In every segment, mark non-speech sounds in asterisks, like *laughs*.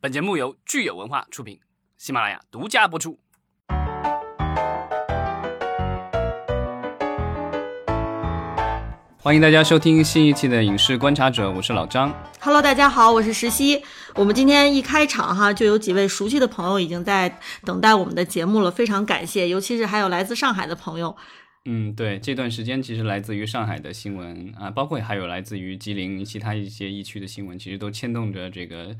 本节目由聚友文化出品，喜马拉雅独家播出。欢迎大家收听新一期的《影视观察者》，我是老张。Hello，大家好，我是石溪。我们今天一开场哈，就有几位熟悉的朋友已经在等待我们的节目了，非常感谢，尤其是还有来自上海的朋友。嗯，对，这段时间其实来自于上海的新闻啊，包括还有来自于吉林其他一些疫区的新闻，其实都牵动着这个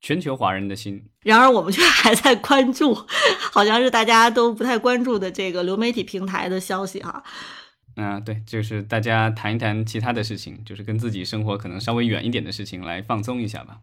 全球华人的心。然而，我们却还在关注，好像是大家都不太关注的这个流媒体平台的消息哈。啊，对，就是大家谈一谈其他的事情，就是跟自己生活可能稍微远一点的事情来放松一下吧。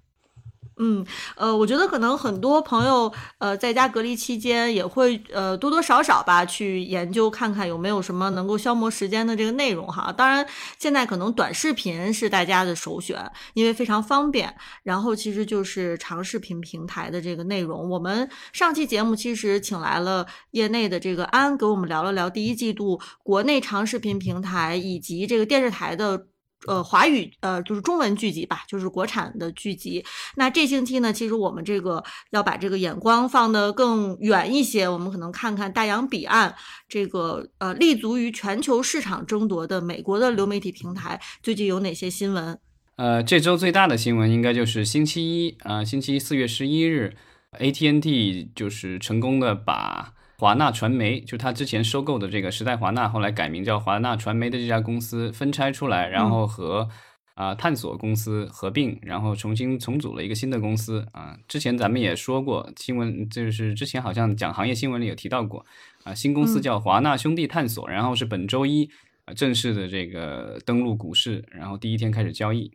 嗯，呃，我觉得可能很多朋友，呃，在家隔离期间也会，呃，多多少少吧，去研究看看有没有什么能够消磨时间的这个内容哈。当然，现在可能短视频是大家的首选，因为非常方便。然后其实就是长视频平台的这个内容。我们上期节目其实请来了业内的这个安，给我们聊了聊第一季度国内长视频平台以及这个电视台的。呃，华语呃就是中文剧集吧，就是国产的剧集。那这星期呢，其实我们这个要把这个眼光放得更远一些，我们可能看看大洋彼岸这个呃立足于全球市场争夺的美国的流媒体平台最近有哪些新闻？呃，这周最大的新闻应该就是星期一啊、呃，星期一四月十一日，AT&T 就是成功的把。华纳传媒就他之前收购的这个时代华纳，后来改名叫华纳传媒的这家公司分拆出来，然后和啊、呃、探索公司合并，然后重新重组了一个新的公司啊。之前咱们也说过新闻，就是之前好像讲行业新闻里有提到过啊，新公司叫华纳兄弟探索，然后是本周一啊正式的这个登陆股市，然后第一天开始交易。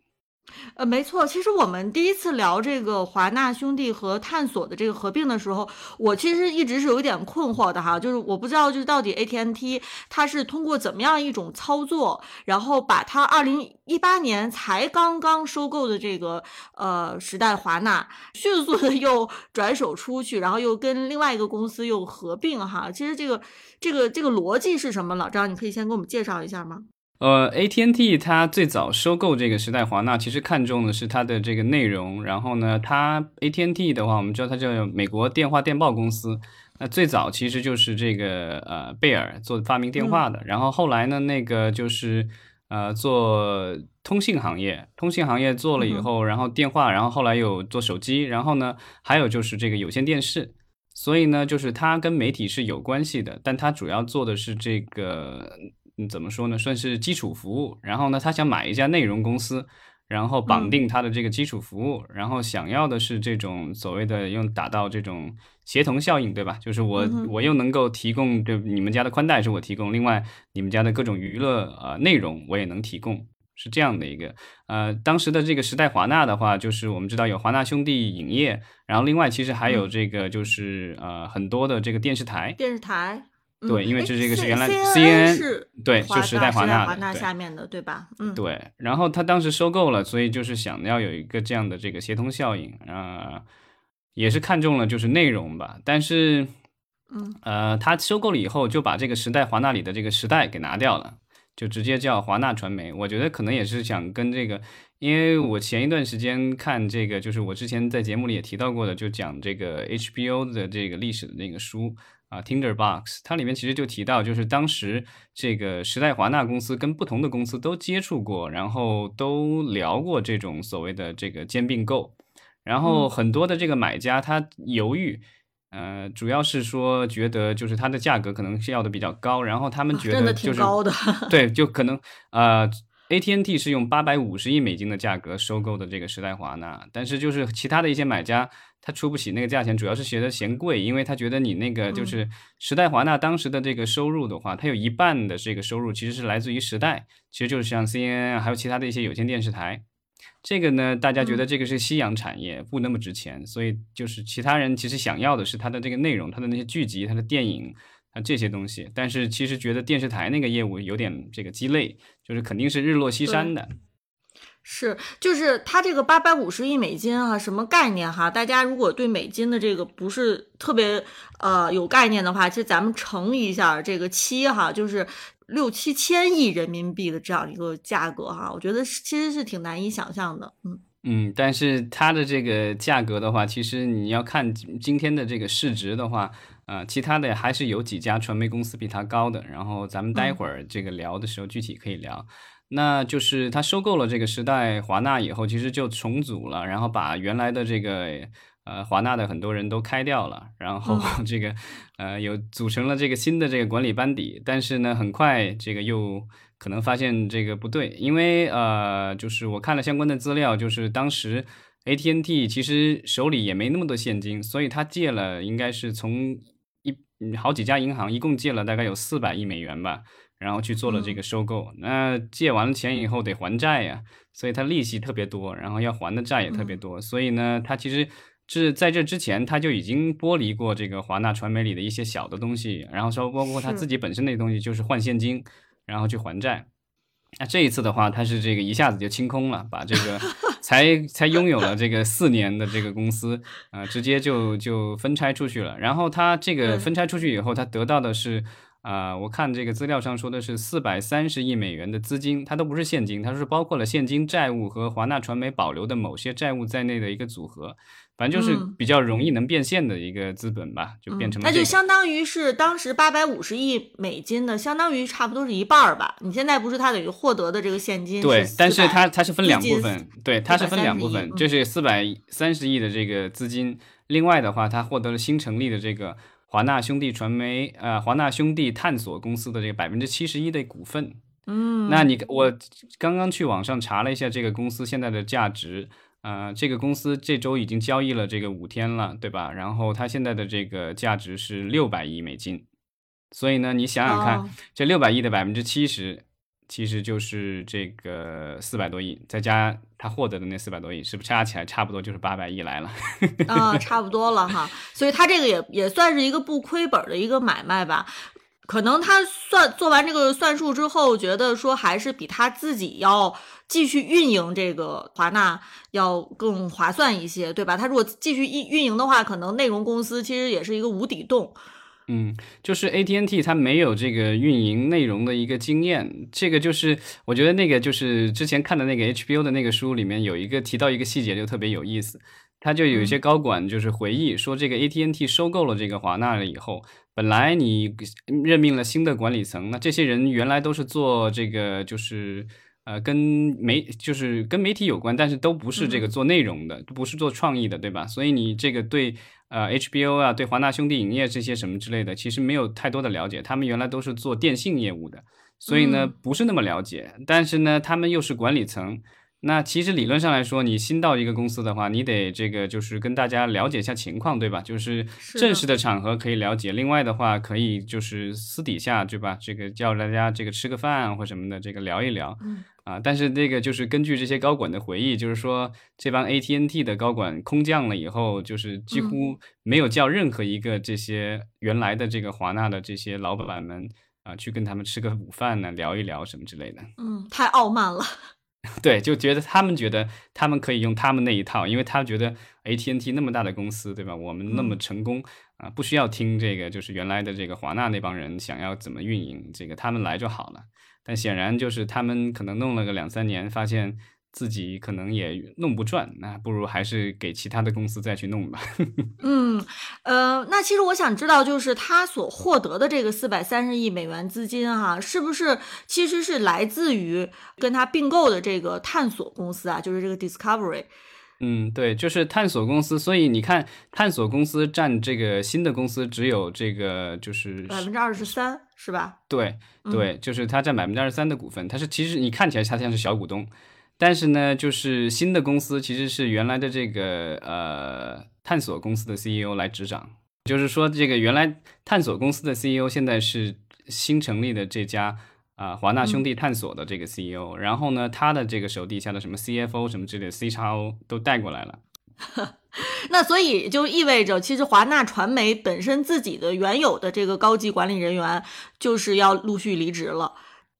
呃，没错，其实我们第一次聊这个华纳兄弟和探索的这个合并的时候，我其实一直是有一点困惑的哈，就是我不知道，就是到底 AT&T 它是通过怎么样一种操作，然后把它二零一八年才刚刚收购的这个呃时代华纳，迅速的又转手出去，然后又跟另外一个公司又合并哈，其实这个这个这个逻辑是什么？老张，你可以先给我们介绍一下吗？呃，AT&T 它最早收购这个时代华纳，其实看中的是它的这个内容。然后呢，它 AT&T 的话，我们知道它叫美国电话电报公司。那最早其实就是这个呃贝尔做发明电话的。嗯、然后后来呢，那个就是呃做通信行业，通信行业做了以后，嗯、然后电话，然后后来有做手机，然后呢还有就是这个有线电视。所以呢，就是它跟媒体是有关系的，但它主要做的是这个。嗯，怎么说呢？算是基础服务。然后呢，他想买一家内容公司，然后绑定他的这个基础服务，嗯、然后想要的是这种所谓的用达到这种协同效应，对吧？就是我、嗯、我又能够提供对你们家的宽带是我提供，另外你们家的各种娱乐呃内容我也能提供，是这样的一个呃，当时的这个时代华纳的话，就是我们知道有华纳兄弟影业，然后另外其实还有这个就是、嗯、呃很多的这个电视台，电视台。对，因为这是一个是原来 CNN 是对，就时代华纳华纳下面的，对吧？嗯，对。然后他当时收购了，所以就是想要有一个这样的这个协同效应啊、呃，也是看中了就是内容吧。但是，嗯，呃，他收购了以后就把这个时代华纳里的这个时代给拿掉了，就直接叫华纳传媒。我觉得可能也是想跟这个，因为我前一段时间看这个，就是我之前在节目里也提到过的，就讲这个 HBO 的这个历史的那个书。啊，Tinderbox，它里面其实就提到，就是当时这个时代华纳公司跟不同的公司都接触过，然后都聊过这种所谓的这个兼并购，然后很多的这个买家他犹豫，呃，主要是说觉得就是它的价格可能是要的比较高，然后他们觉得就是、高的，*laughs* 对，就可能呃。AT&T 是用八百五十亿美金的价格收购的这个时代华纳，但是就是其他的一些买家他出不起那个价钱，主要是觉得嫌贵，因为他觉得你那个就是时代华纳当时的这个收入的话，它有一半的这个收入其实是来自于时代，其实就是像 CNN 还有其他的一些有线电视台。这个呢，大家觉得这个是夕阳产业，不那么值钱，所以就是其他人其实想要的是它的这个内容，它的那些剧集，它的电影。啊，这些东西，但是其实觉得电视台那个业务有点这个鸡肋，就是肯定是日落西山的。是，就是它这个八百五十亿美金哈、啊，什么概念哈？大家如果对美金的这个不是特别呃有概念的话，其实咱们乘一下这个七哈，就是六七千亿人民币的这样一个价格哈，我觉得其实是挺难以想象的。嗯嗯，但是它的这个价格的话，其实你要看今天的这个市值的话，呃，其他的还是有几家传媒公司比它高的。然后咱们待会儿这个聊的时候具体可以聊。那就是他收购了这个时代华纳以后，其实就重组了，然后把原来的这个呃华纳的很多人都开掉了，然后 *laughs* 这个呃有组成了这个新的这个管理班底。但是呢，很快这个又。可能发现这个不对，因为呃，就是我看了相关的资料，就是当时 AT&T 其实手里也没那么多现金，所以他借了，应该是从一好几家银行一共借了大概有四百亿美元吧，然后去做了这个收购。那借完了钱以后得还债呀，所以他利息特别多，然后要还的债也特别多，所以呢，他其实是在这之前他就已经剥离过这个华纳传媒里的一些小的东西，然后说包括他自己本身那东西就是换现金。然后去还债，那这一次的话，他是这个一下子就清空了，把这个 *laughs* 才才拥有了这个四年的这个公司，啊，直接就就分拆出去了。然后他这个分拆出去以后，他得到的是，啊，我看这个资料上说的是四百三十亿美元的资金，它都不是现金，它是包括了现金、债务和华纳传媒保留的某些债务在内的一个组合。反正就是比较容易能变现的一个资本吧，就变成那就相当于是当时八百五十亿美金的，相当于差不多是一半儿吧。你现在不是它等于获得的这个现金？对，但是它它是分两部分，对，它是分两部分，就是四百三十亿的这个资金，另外的话，它获得了新成立的这个华纳兄弟传媒呃华纳兄弟探索公司的这个百分之七十一的股份。嗯，那你我刚刚去网上查了一下这个公司现在的价值。呃，这个公司这周已经交易了这个五天了，对吧？然后它现在的这个价值是六百亿美金，所以呢，你想想看，这六百亿的百分之七十，其实就是这个四百多亿，再加他获得的那四百多亿，是不是加起来差不多就是八百亿来了？*laughs* 啊，差不多了哈。所以他这个也也算是一个不亏本的一个买卖吧。可能他算做完这个算术之后，觉得说还是比他自己要继续运营这个华纳要更划算一些，对吧？他如果继续运运营的话，可能内容公司其实也是一个无底洞。嗯，就是 AT&T 它没有这个运营内容的一个经验，这个就是我觉得那个就是之前看的那个 HBO 的那个书里面有一个提到一个细节就特别有意思，他就有一些高管就是回忆说，这个 AT&T 收购了这个华纳了以后。本来你任命了新的管理层，那这些人原来都是做这个，就是呃跟媒就是跟媒体有关，但是都不是这个做内容的，不是做创意的，对吧？所以你这个对呃 HBO 啊，对华纳兄弟影业这些什么之类的，其实没有太多的了解。他们原来都是做电信业务的，所以呢不是那么了解。但是呢，他们又是管理层。那其实理论上来说，你新到一个公司的话，你得这个就是跟大家了解一下情况，对吧？就是正式的场合可以了解，另外的话可以就是私底下，对吧？这个叫大家这个吃个饭或什么的，这个聊一聊。啊，但是那个就是根据这些高管的回忆，就是说这帮 AT&T 的高管空降了以后，就是几乎没有叫任何一个这些原来的这个华纳的这些老板们啊去跟他们吃个午饭呢，聊一聊什么之类的。嗯，太傲慢了。*laughs* 对，就觉得他们觉得他们可以用他们那一套，因为他觉得 AT&T 那么大的公司，对吧？我们那么成功啊，不需要听这个，就是原来的这个华纳那帮人想要怎么运营，这个他们来就好了。但显然就是他们可能弄了个两三年，发现。自己可能也弄不转，那不如还是给其他的公司再去弄吧。*laughs* 嗯，呃，那其实我想知道，就是他所获得的这个四百三十亿美元资金，哈，是不是其实是来自于跟他并购的这个探索公司啊？就是这个 Discovery。嗯，对，就是探索公司。所以你看，探索公司占这个新的公司只有这个就是百分之二十三，是吧？对，对，就是它占百分之二十三的股份。它是其实你看起来它像是小股东。但是呢，就是新的公司其实是原来的这个呃探索公司的 CEO 来执掌，就是说这个原来探索公司的 CEO 现在是新成立的这家啊华纳兄弟探索的这个 CEO，然后呢，他的这个手底下的什么 CFO 什么之类的 C 叉 O 都带过来了。*laughs* 那所以就意味着，其实华纳传媒本身自己的原有的这个高级管理人员就是要陆续离职了。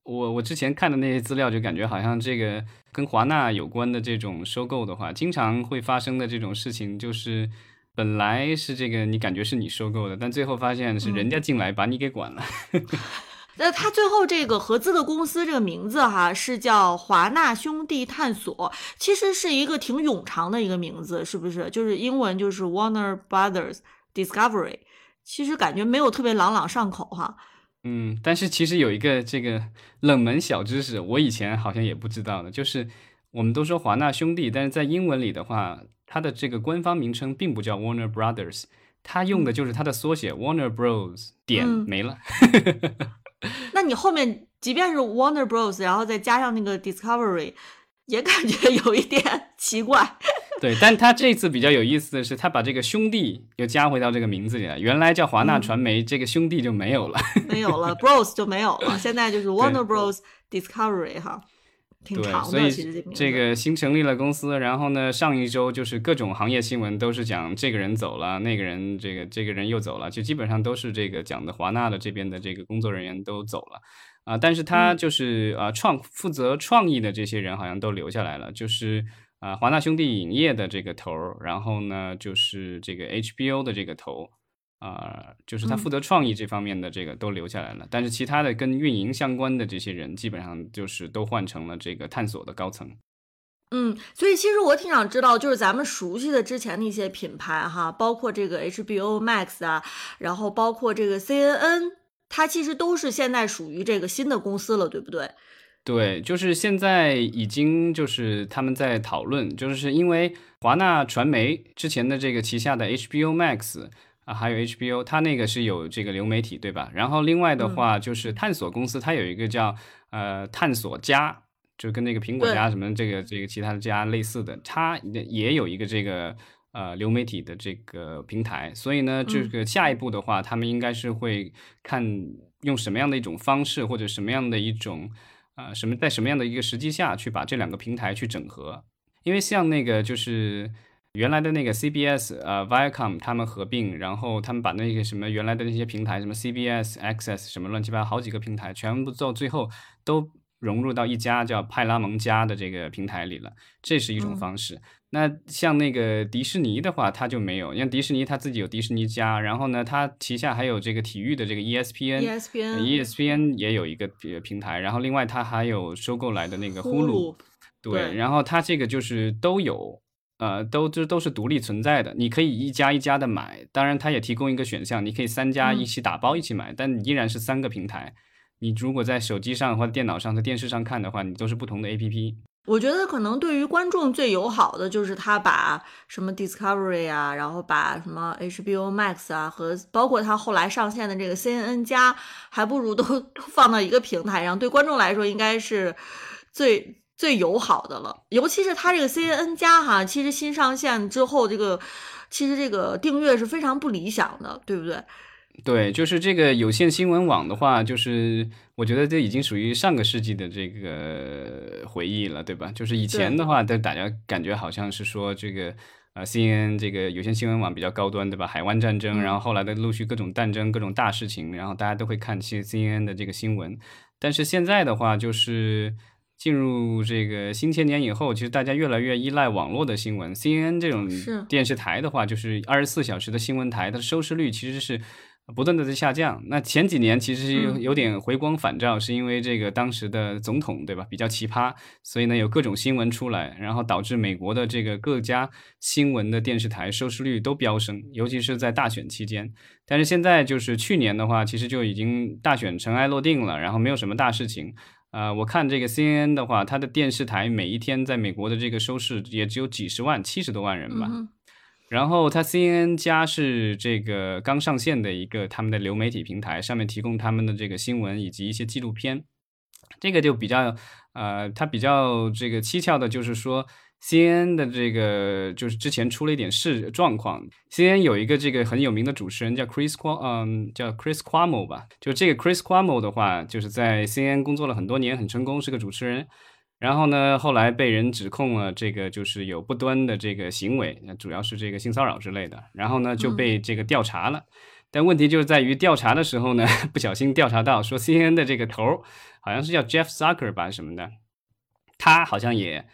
我我之前看的那些资料，就感觉好像这个跟华纳有关的这种收购的话，经常会发生的这种事情，就是本来是这个你感觉是你收购的，但最后发现是人家进来把你给管了。*laughs* 那他最后这个合资的公司这个名字哈是叫华纳兄弟探索，其实是一个挺冗长的一个名字，是不是？就是英文就是 Warner Brothers Discovery，其实感觉没有特别朗朗上口哈。嗯，但是其实有一个这个冷门小知识，我以前好像也不知道的，就是我们都说华纳兄弟，但是在英文里的话，它的这个官方名称并不叫 Warner Brothers，它用的就是它的缩写 Warner Bros 点没了。*laughs* 那你后面即便是 Warner Bros，然后再加上那个 Discovery，也感觉有一点奇怪。对，但他这次比较有意思的是，他把这个兄弟又加回到这个名字里了。原来叫华纳传媒，这个兄弟就没有了，没有了，Bros 就没有了。现在就是 Warner Bros Discovery 哈，挺长的。所以这这个新成立了公司，然后呢，上一周就是各种行业新闻都是讲这个人走了，那个人这个这个人又走了，就基本上都是这个讲的华纳的这边的这个工作人员都走了啊。但是他就是啊创负责创意的这些人好像都留下来了，就是。啊，华纳兄弟影业的这个头儿，然后呢，就是这个 HBO 的这个头，啊，就是他负责创意这方面的这个都留下来了，但是其他的跟运营相关的这些人，基本上就是都换成了这个探索的高层。嗯，所以其实我挺想知道，就是咱们熟悉的之前的一些品牌哈，包括这个 HBO Max 啊，然后包括这个 CNN，它其实都是现在属于这个新的公司了，对不对？对，就是现在已经就是他们在讨论，就是因为华纳传媒之前的这个旗下的 HBO Max 啊，还有 HBO，它那个是有这个流媒体，对吧？然后另外的话就是探索公司，它有一个叫呃探索家，就跟那个苹果家什么这个这个其他的家类似的，它也有一个这个呃流媒体的这个平台。所以呢，这个下一步的话，他们应该是会看用什么样的一种方式，或者什么样的一种。呃，什么在什么样的一个时机下去把这两个平台去整合？因为像那个就是原来的那个 CBS 呃 Viacom 他们合并，然后他们把那个什么原来的那些平台，什么 CBS Access 什么乱七八糟好几个平台，全部到最后都融入到一家叫派拉蒙家的这个平台里了，这是一种方式。那像那个迪士尼的话，它就没有。像迪士尼，它自己有迪士尼家，然后呢，它旗下还有这个体育的这个 ESPN，ESPN 也有一个平台。然后另外它还有收购来的那个呼噜，对。然后它这个就是都有，呃，都就都是独立存在的。你可以一家一家的买，当然它也提供一个选项，你可以三家一起打包一起买，但依然是三个平台。你如果在手机上或者电脑上、在电视上看的话，你都是不同的 APP。我觉得可能对于观众最友好的就是他把什么 Discovery 啊，然后把什么 HBO Max 啊，和包括他后来上线的这个 CNN 加，还不如都 *laughs* 放到一个平台上，对观众来说应该是最最友好的了。尤其是它这个 CNN 加哈，其实新上线之后，这个其实这个订阅是非常不理想的，对不对？对，就是这个有线新闻网的话，就是我觉得这已经属于上个世纪的这个回忆了，对吧？就是以前的话，大家感觉好像是说这个呃，CNN 这个有线新闻网比较高端，对吧？海湾战争，然后后来的陆续各种战争、各种大事情，然后大家都会看 C CNN 的这个新闻。但是现在的话，就是进入这个新千年以后，其实大家越来越依赖网络的新闻。CNN 这种电视台的话，就是二十四小时的新闻台，它的收视率其实是。不断的在下降。那前几年其实有有点回光返照，是因为这个当时的总统对吧比较奇葩，所以呢有各种新闻出来，然后导致美国的这个各家新闻的电视台收视率都飙升，尤其是在大选期间。但是现在就是去年的话，其实就已经大选尘埃落定了，然后没有什么大事情。啊，我看这个 CNN 的话，它的电视台每一天在美国的这个收视也只有几十万、七十多万人吧。然后它 CNN 加是这个刚上线的一个他们的流媒体平台，上面提供他们的这个新闻以及一些纪录片。这个就比较呃，它比较这个蹊跷的就是说，CNN 的这个就是之前出了一点事状况。CNN 有一个这个很有名的主持人叫 Chris Q，嗯，叫 Chris Cuomo 吧。就这个 Chris Cuomo 的话，就是在 CNN 工作了很多年，很成功，是个主持人。然后呢，后来被人指控了，这个就是有不端的这个行为，那主要是这个性骚扰之类的。然后呢，就被这个调查了。但问题就是在于调查的时候呢，*laughs* 不小心调查到说，CNN 的这个头好像是叫 Jeff Zucker 吧什么的，他好像也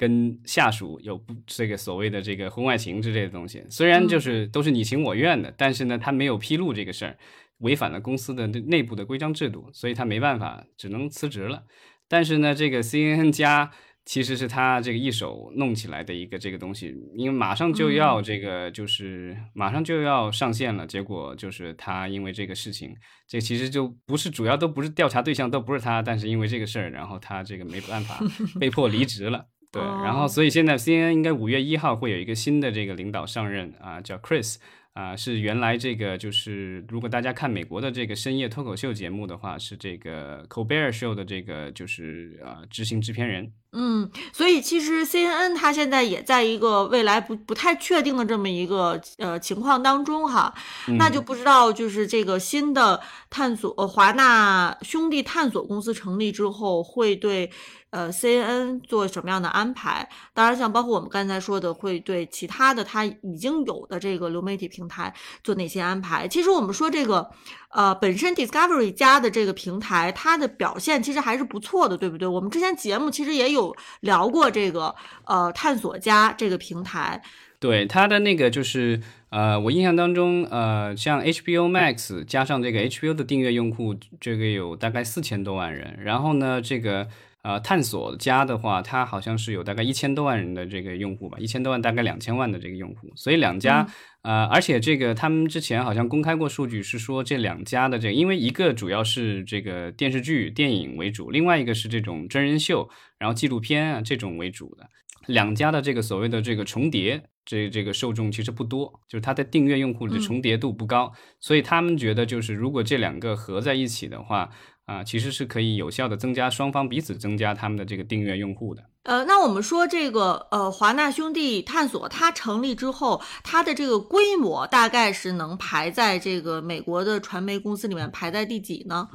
跟下属有不这个所谓的这个婚外情之类的东西。虽然就是都是你情我愿的，但是呢，他没有披露这个事儿，违反了公司的内部的规章制度，所以他没办法，只能辞职了。但是呢，这个 CNN 加。其实是他这个一手弄起来的一个这个东西，因为马上就要这个就是马上就要上线了，结果就是他因为这个事情，这其实就不是主要都不是调查对象都不是他，但是因为这个事儿，然后他这个没办法被迫离职了，对，然后所以现在 CNN 应该五月一号会有一个新的这个领导上任啊，叫 Chris。啊，是原来这个就是，如果大家看美国的这个深夜脱口秀节目的话，是这个 Colbert Show 的这个就是呃执行制片人。嗯，所以其实 CNN 它现在也在一个未来不不太确定的这么一个呃情况当中哈，那就不知道就是这个新的探索呃华纳兄弟探索公司成立之后会对。呃，CNN 做什么样的安排？当然，像包括我们刚才说的，会对其他的它已经有的这个流媒体平台做哪些安排？其实我们说这个，呃，本身 Discovery 加的这个平台，它的表现其实还是不错的，对不对？我们之前节目其实也有聊过这个，呃，探索家这个平台。对它的那个就是，呃，我印象当中，呃，像 HBO Max 加上这个 HBO 的订阅用户，这个有大概四千多万人。然后呢，这个。呃，探索家的话，它好像是有大概一千多万人的这个用户吧，一千多万大概两千万的这个用户，所以两家，呃，而且这个他们之前好像公开过数据，是说这两家的这个，因为一个主要是这个电视剧、电影为主，另外一个是这种真人秀，然后纪录片啊这种为主的，两家的这个所谓的这个重叠，这这个受众其实不多，就是它的订阅用户的重叠度不高，所以他们觉得就是如果这两个合在一起的话。啊，其实是可以有效的增加双方彼此增加他们的这个订阅用户的。呃，那我们说这个呃华纳兄弟探索它成立之后，它的这个规模大概是能排在这个美国的传媒公司里面排在第几呢？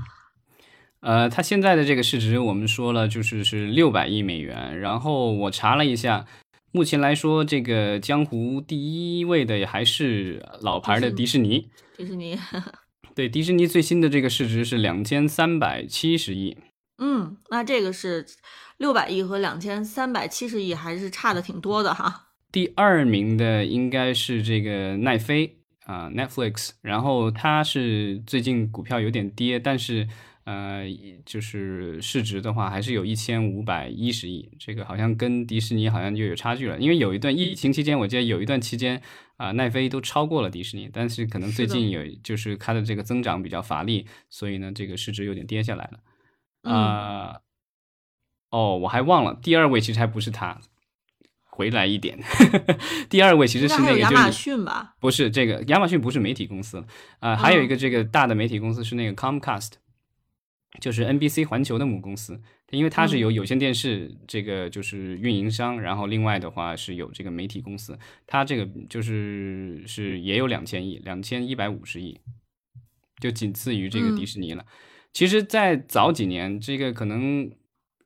呃，它现在的这个市值我们说了就是是六百亿美元。然后我查了一下，目前来说这个江湖第一位的也还是老牌的迪士尼。迪士尼。对，迪士尼最新的这个市值是两千三百七十亿。嗯，那这个是六百亿和两千三百七十亿还是差的挺多的哈。第二名的应该是这个奈飞啊，Netflix，然后它是最近股票有点跌，但是。呃，就是市值的话，还是有一千五百一十亿，这个好像跟迪士尼好像就有差距了。因为有一段疫情期间，我记得有一段期间啊，奈飞都超过了迪士尼，但是可能最近有就是它的这个增长比较乏力，所以呢，这个市值有点跌下来了。啊，哦，我还忘了，第二位其实还不是它，回来一点，*laughs* 第二位其实是那个亚马逊吧？不是这个亚马逊不是媒体公司啊，还有一个这个大的媒体公司是那个 Comcast。就是 NBC 环球的母公司，因为它是有有线电视这个就是运营商，然后另外的话是有这个媒体公司，它这个就是是也有两千亿，两千一百五十亿，就仅次于这个迪士尼了。其实，在早几年，这个可能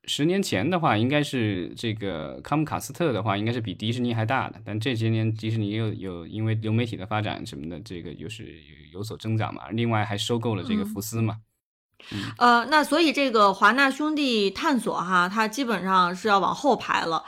十年前的话，应该是这个康姆卡斯特的话，应该是比迪士尼还大的。但这些年，迪士尼又有因为流媒体的发展什么的，这个又是有所增长嘛。另外还收购了这个福斯嘛。呃，那所以这个华纳兄弟探索哈，它基本上是要往后排了。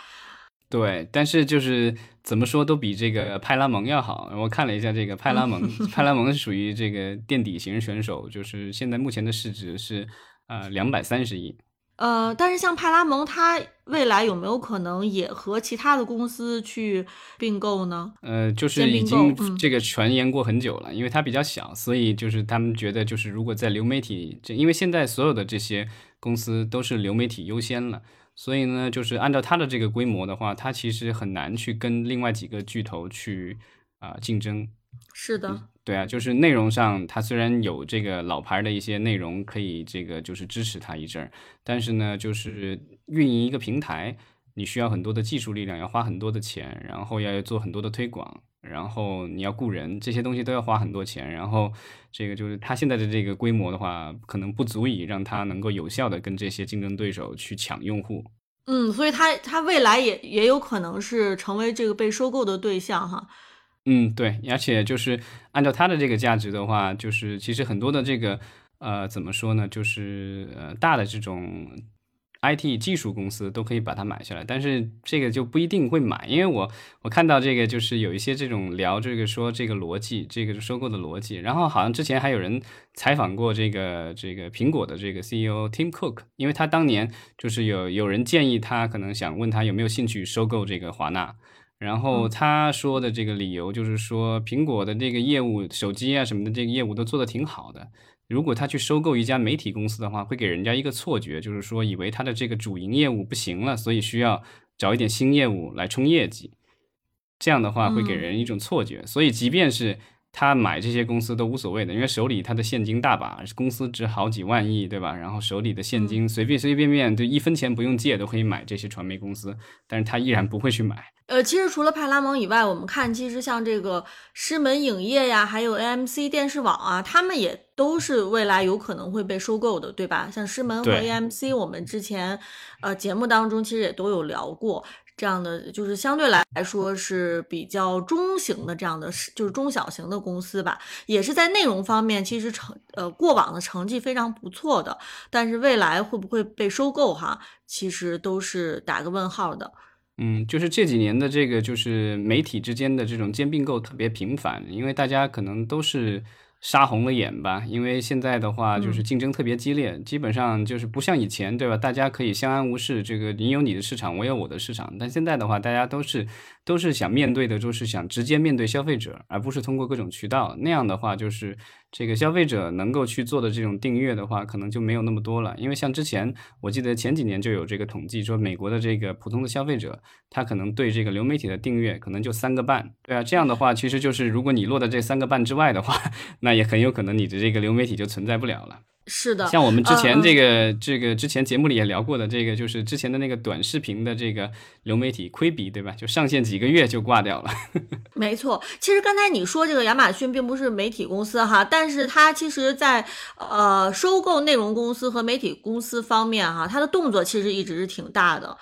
对，但是就是怎么说都比这个派拉蒙要好。我看了一下这个派拉蒙，*laughs* 派拉蒙是属于这个垫底型选手，就是现在目前的市值是呃两百三十亿。呃，但是像派拉蒙，它未来有没有可能也和其他的公司去并购呢？呃，就是已经这个传言过很久了，因为它比较小，所以就是他们觉得，就是如果在流媒体，这因为现在所有的这些公司都是流媒体优先了，所以呢，就是按照它的这个规模的话，它其实很难去跟另外几个巨头去啊竞争。是的。对啊，就是内容上，它虽然有这个老牌的一些内容可以这个就是支持它一阵儿，但是呢，就是运营一个平台，你需要很多的技术力量，要花很多的钱，然后要做很多的推广，然后你要雇人，这些东西都要花很多钱，然后这个就是它现在的这个规模的话，可能不足以让它能够有效的跟这些竞争对手去抢用户。嗯，所以它它未来也也有可能是成为这个被收购的对象哈。嗯，对，而且就是按照它的这个价值的话，就是其实很多的这个呃，怎么说呢，就是呃大的这种 IT 技术公司都可以把它买下来，但是这个就不一定会买，因为我我看到这个就是有一些这种聊这个说这个逻辑，这个收购的逻辑，然后好像之前还有人采访过这个这个苹果的这个 CEO Tim Cook，因为他当年就是有有人建议他可能想问他有没有兴趣收购这个华纳，然后他说的这个理由就是说苹果的这个业务手机啊什么的这个业务都做得挺好的。如果他去收购一家媒体公司的话，会给人家一个错觉，就是说以为他的这个主营业务不行了，所以需要找一点新业务来冲业绩。这样的话会给人一种错觉，所以即便是他买这些公司都无所谓的，因为手里他的现金大把，公司值好几万亿，对吧？然后手里的现金随便随随便便就一分钱不用借都可以买这些传媒公司，但是他依然不会去买。呃，其实除了派拉蒙以外，我们看其实像这个狮门影业呀，还有 AMC 电视网啊，他们也都是未来有可能会被收购的，对吧？像狮门和 AMC，我们之前呃节目当中其实也都有聊过，这样的就是相对来说是比较中型的这样的，就是中小型的公司吧，也是在内容方面其实成呃过往的成绩非常不错的，但是未来会不会被收购哈，其实都是打个问号的。嗯，就是这几年的这个，就是媒体之间的这种兼并购特别频繁，因为大家可能都是。杀红了眼吧，因为现在的话就是竞争特别激烈，基本上就是不像以前，对吧？大家可以相安无事，这个你有你的市场，我有我的市场。但现在的话，大家都是都是想面对的，就是想直接面对消费者，而不是通过各种渠道。那样的话，就是这个消费者能够去做的这种订阅的话，可能就没有那么多了。因为像之前，我记得前几年就有这个统计说，美国的这个普通的消费者，他可能对这个流媒体的订阅可能就三个半，对啊。这样的话，其实就是如果你落在这三个半之外的话，*laughs* 那也很有可能你的这个流媒体就存在不了了。是的，像我们之前这个这个之前节目里也聊过的，这个就是之前的那个短视频的这个流媒体亏比，对吧？就上线几个月就挂掉了。*laughs* 没错，其实刚才你说这个亚马逊并不是媒体公司哈，但是它其实在呃收购内容公司和媒体公司方面哈，它的动作其实一直是挺大的。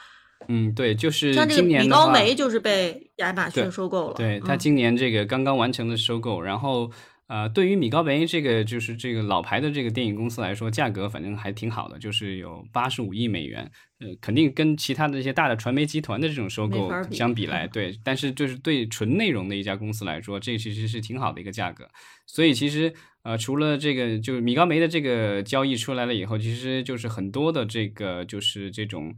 嗯，对，就是像这个米高梅就是被亚马逊收购了。对他今年这个刚刚完成的收购，然后。呃，对于米高梅这个就是这个老牌的这个电影公司来说，价格反正还挺好的，就是有八十五亿美元。呃，肯定跟其他的一些大的传媒集团的这种收购相比来，对，但是就是对纯内容的一家公司来说，这其实是挺好的一个价格。所以其实呃，除了这个，就是米高梅的这个交易出来了以后，其实就是很多的这个就是这种。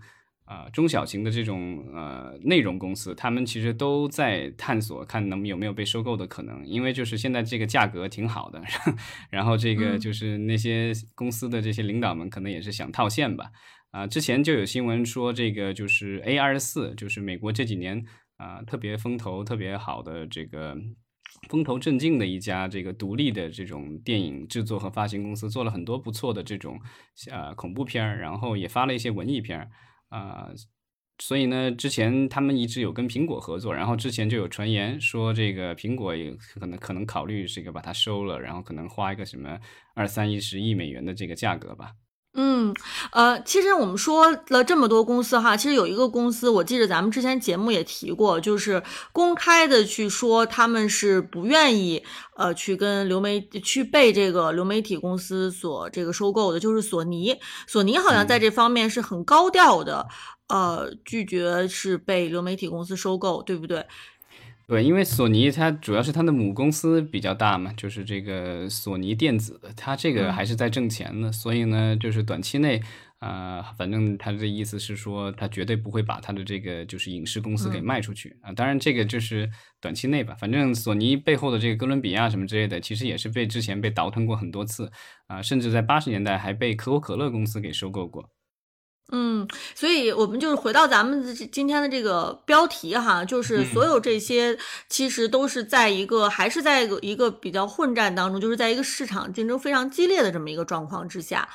啊，中小型的这种呃内容公司，他们其实都在探索，看能有没有被收购的可能。因为就是现在这个价格挺好的，*laughs* 然后这个就是那些公司的这些领导们可能也是想套现吧。啊，之前就有新闻说，这个就是 A 二十四，就是美国这几年啊特别风头特别好的这个风头正劲的一家这个独立的这种电影制作和发行公司，做了很多不错的这种呃恐怖片儿，然后也发了一些文艺片儿。啊，所以呢，之前他们一直有跟苹果合作，然后之前就有传言说，这个苹果也可能可能考虑这个把它收了，然后可能花一个什么二三一十亿美元的这个价格吧。嗯，呃，其实我们说了这么多公司哈，其实有一个公司，我记得咱们之前节目也提过，就是公开的去说他们是不愿意呃去跟流媒去被这个流媒体公司所这个收购的，就是索尼。索尼好像在这方面是很高调的，呃，拒绝是被流媒体公司收购，对不对？对，因为索尼它主要是它的母公司比较大嘛，就是这个索尼电子，它这个还是在挣钱的，所以呢，就是短期内，啊，反正他的意思是说，他绝对不会把他的这个就是影视公司给卖出去啊。当然，这个就是短期内吧，反正索尼背后的这个哥伦比亚什么之类的，其实也是被之前被倒腾过很多次啊，甚至在八十年代还被可口可乐公司给收购过。嗯，所以我们就是回到咱们今天的这个标题哈，就是所有这些其实都是在一个还是在一个一个比较混战当中，就是在一个市场竞争非常激烈的这么一个状况之下。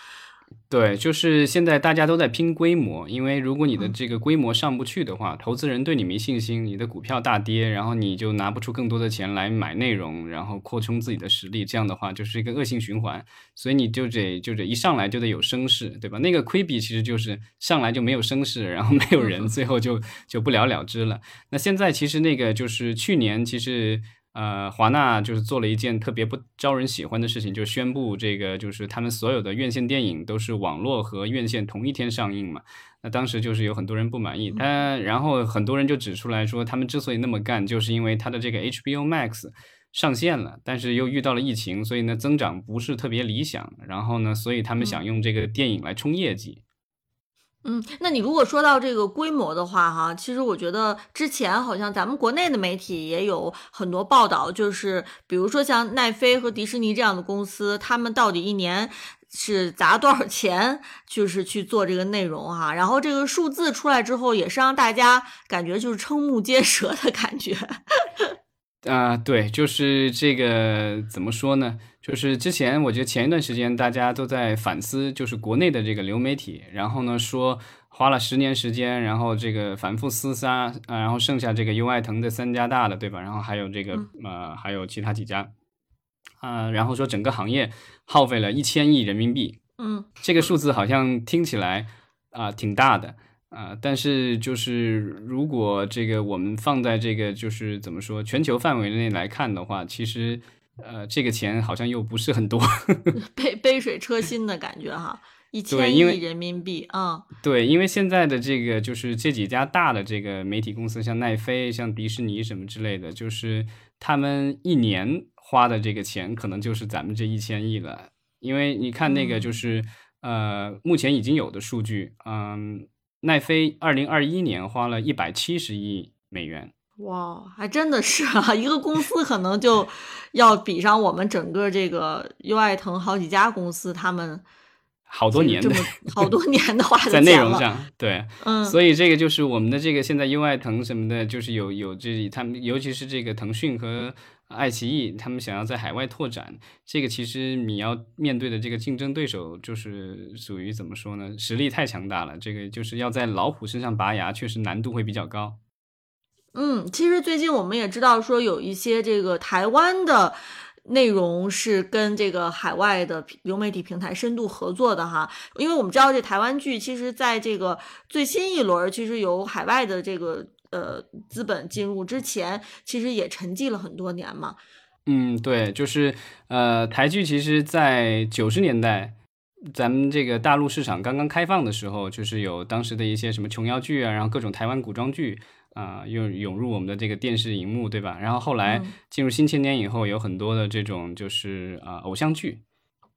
对，就是现在大家都在拼规模，因为如果你的这个规模上不去的话，投资人对你没信心，你的股票大跌，然后你就拿不出更多的钱来买内容，然后扩充自己的实力，这样的话就是一个恶性循环。所以你就得就得一上来就得有声势，对吧？那个亏比其实就是上来就没有声势，然后没有人，最后就就不了了之了。那现在其实那个就是去年其实。呃，华纳就是做了一件特别不招人喜欢的事情，就宣布这个就是他们所有的院线电影都是网络和院线同一天上映嘛。那当时就是有很多人不满意，他然后很多人就指出来说，他们之所以那么干，就是因为他的这个 HBO Max 上线了，但是又遇到了疫情，所以呢增长不是特别理想。然后呢，所以他们想用这个电影来冲业绩。嗯，那你如果说到这个规模的话，哈，其实我觉得之前好像咱们国内的媒体也有很多报道，就是比如说像奈飞和迪士尼这样的公司，他们到底一年是砸多少钱，就是去做这个内容哈，然后这个数字出来之后，也是让大家感觉就是瞠目结舌的感觉。啊，对，就是这个怎么说呢？就是之前我觉得前一段时间大家都在反思，就是国内的这个流媒体，然后呢说花了十年时间，然后这个反复厮杀，啊，然后剩下这个优爱腾的三家大的，对吧？然后还有这个呃，还有其他几家，啊，然后说整个行业耗费了一千亿人民币，嗯，这个数字好像听起来啊挺大的。啊，但是就是如果这个我们放在这个就是怎么说全球范围内来看的话，其实呃这个钱好像又不是很多，*laughs* 杯杯水车薪的感觉哈，一千亿人民币啊。对，因为现在的这个就是这几家大的这个媒体公司，像奈飞、像迪士尼什么之类的，就是他们一年花的这个钱可能就是咱们这一千亿了。因为你看那个就是呃目前已经有的数据，嗯。奈飞二零二一年花了一百七十亿美元，哇，还真的是啊！一个公司可能就 *laughs* 要比上我们整个这个优爱腾好几家公司，他们好多年的 *laughs* 好多年的花在内容上，对，嗯，所以这个就是我们的这个现在优爱腾什么的，就是有有这他们，尤其是这个腾讯和。爱奇艺他们想要在海外拓展，这个其实你要面对的这个竞争对手就是属于怎么说呢？实力太强大了，这个就是要在老虎身上拔牙，确实难度会比较高。嗯，其实最近我们也知道说有一些这个台湾的内容是跟这个海外的流媒体平台深度合作的哈，因为我们知道这台湾剧其实在这个最新一轮其实有海外的这个。呃，资本进入之前，其实也沉寂了很多年嘛。嗯，对，就是呃，台剧其实，在九十年代，咱们这个大陆市场刚刚开放的时候，就是有当时的一些什么琼瑶剧啊，然后各种台湾古装剧啊，又涌入我们的这个电视荧幕，对吧？然后后来进入新千年以后，有很多的这种就是啊，偶像剧。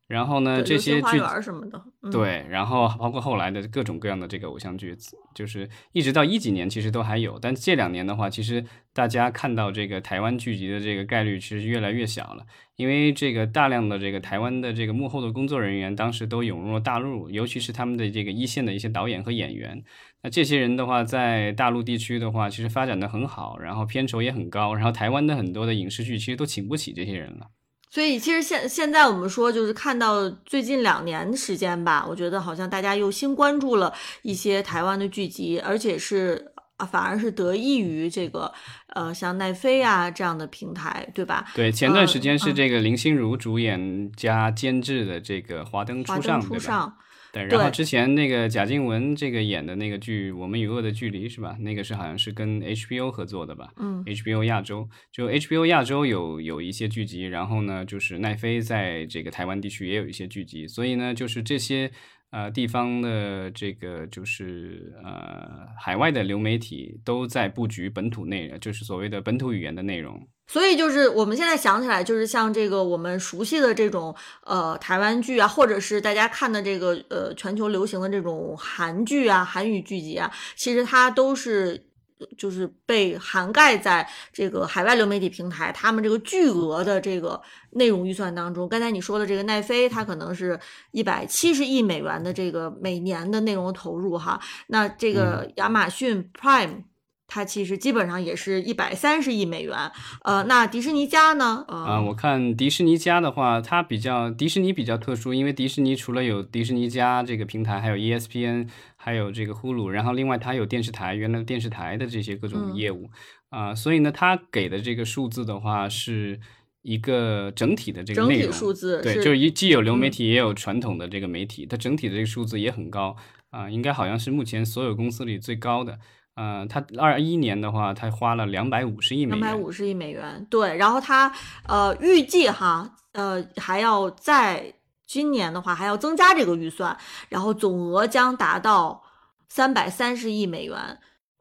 然后呢，这些剧什么的，对，然后包括后来的各种各样的这个偶像剧，就是一直到一几年其实都还有，但这两年的话，其实大家看到这个台湾剧集的这个概率其实越来越小了，因为这个大量的这个台湾的这个幕后的工作人员当时都涌入了大陆，尤其是他们的这个一线的一些导演和演员，那这些人的话在大陆地区的话，其实发展的很好，然后片酬也很高，然后台湾的很多的影视剧其实都请不起这些人了。所以其实现现在我们说，就是看到最近两年时间吧，我觉得好像大家又新关注了一些台湾的剧集，而且是啊，反而是得益于这个呃，像奈飞啊这样的平台，对吧？对，前段时间是这个林心如主演加监制的这个《华灯初上》，对吧？对，然后之前那个贾静雯这个演的那个剧《我们与恶的距离》是吧？那个是好像是跟 HBO 合作的吧？嗯，HBO 亚洲就 HBO 亚洲有有一些剧集，然后呢，就是奈飞在这个台湾地区也有一些剧集，所以呢，就是这些呃地方的这个就是呃海外的流媒体都在布局本土内，就是所谓的本土语言的内容。所以就是我们现在想起来，就是像这个我们熟悉的这种呃台湾剧啊，或者是大家看的这个呃全球流行的这种韩剧啊、韩语剧集啊，其实它都是就是被涵盖在这个海外流媒体平台他们这个巨额的这个内容预算当中。刚才你说的这个奈飞，它可能是一百七十亿美元的这个每年的内容投入哈，那这个亚马逊 Prime。它其实基本上也是一百三十亿美元，呃，那迪士尼家呢？啊，我看迪士尼家的话，它比较迪士尼比较特殊，因为迪士尼除了有迪士尼家这个平台，还有 ESPN，还有这个呼噜，然后另外它有电视台，原来电视台的这些各种业务啊，所以呢，它给的这个数字的话，是一个整体的这个内容数字，对，就是一既有流媒体，也有传统的这个媒体，它整体的这个数字也很高啊，应该好像是目前所有公司里最高的。呃，它二一年的话，它花了两百五十亿美元，两百五十亿美元，对。然后它呃预计哈，呃还要在今年的话还要增加这个预算，然后总额将达到三百三十亿美元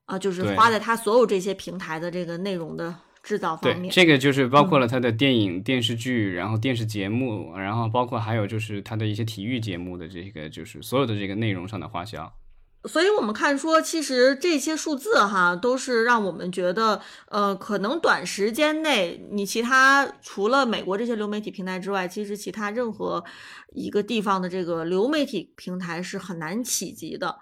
啊，就是花在它所有这些平台的这个内容的制造方面。对，这个就是包括了它的电影、电视剧，然后电视节目，然后包括还有就是它的一些体育节目的这个，就是所有的这个内容上的花销。所以，我们看说，其实这些数字哈，都是让我们觉得，呃，可能短时间内，你其他除了美国这些流媒体平台之外，其实其他任何一个地方的这个流媒体平台是很难企及的。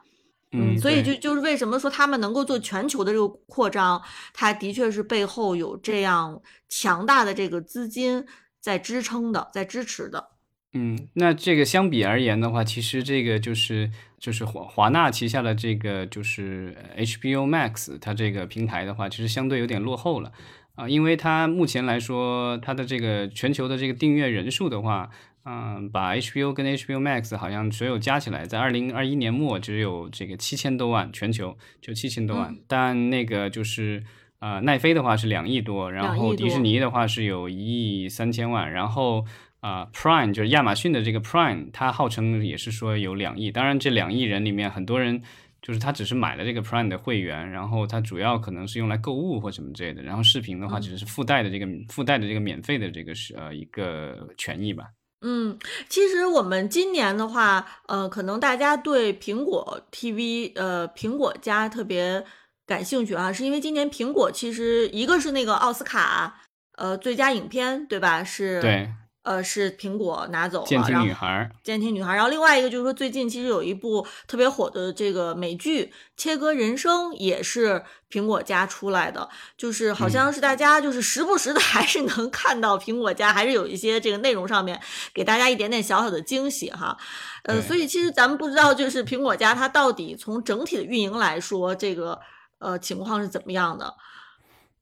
嗯，所以就就是为什么说他们能够做全球的这个扩张，它的确是背后有这样强大的这个资金在支撑的，在支持的。嗯，那这个相比而言的话，其实这个就是就是华华纳旗下的这个就是 HBO Max，它这个平台的话，其实相对有点落后了啊，因为它目前来说，它的这个全球的这个订阅人数的话，嗯，把 HBO 跟 HBO Max 好像所有加起来，在二零二一年末只有这个七千多万，全球就七千多万，但那个就是呃奈飞的话是两亿多，然后迪士尼的话是有一亿三千万，然后。啊，Prime 就是亚马逊的这个 Prime，它号称也是说有两亿。当然，这两亿人里面很多人就是他只是买了这个 Prime 的会员，然后他主要可能是用来购物或什么之类的。然后视频的话，只是附带的这个附带的这个免费的这个是呃一个权益吧。嗯，其实我们今年的话，呃，可能大家对苹果 TV，呃，苹果家特别感兴趣啊，是因为今年苹果其实一个是那个奥斯卡，呃，最佳影片，对吧？是。对。呃，是苹果拿走了。监听女孩，监听女孩。然后另外一个就是说，最近其实有一部特别火的这个美剧《切割人生》，也是苹果家出来的。就是好像是大家就是时不时的 *laughs* 还是能看到苹果家还是有一些这个内容上面给大家一点点小小的惊喜哈。呃，所以其实咱们不知道就是苹果家它到底从整体的运营来说，这个呃情况是怎么样的？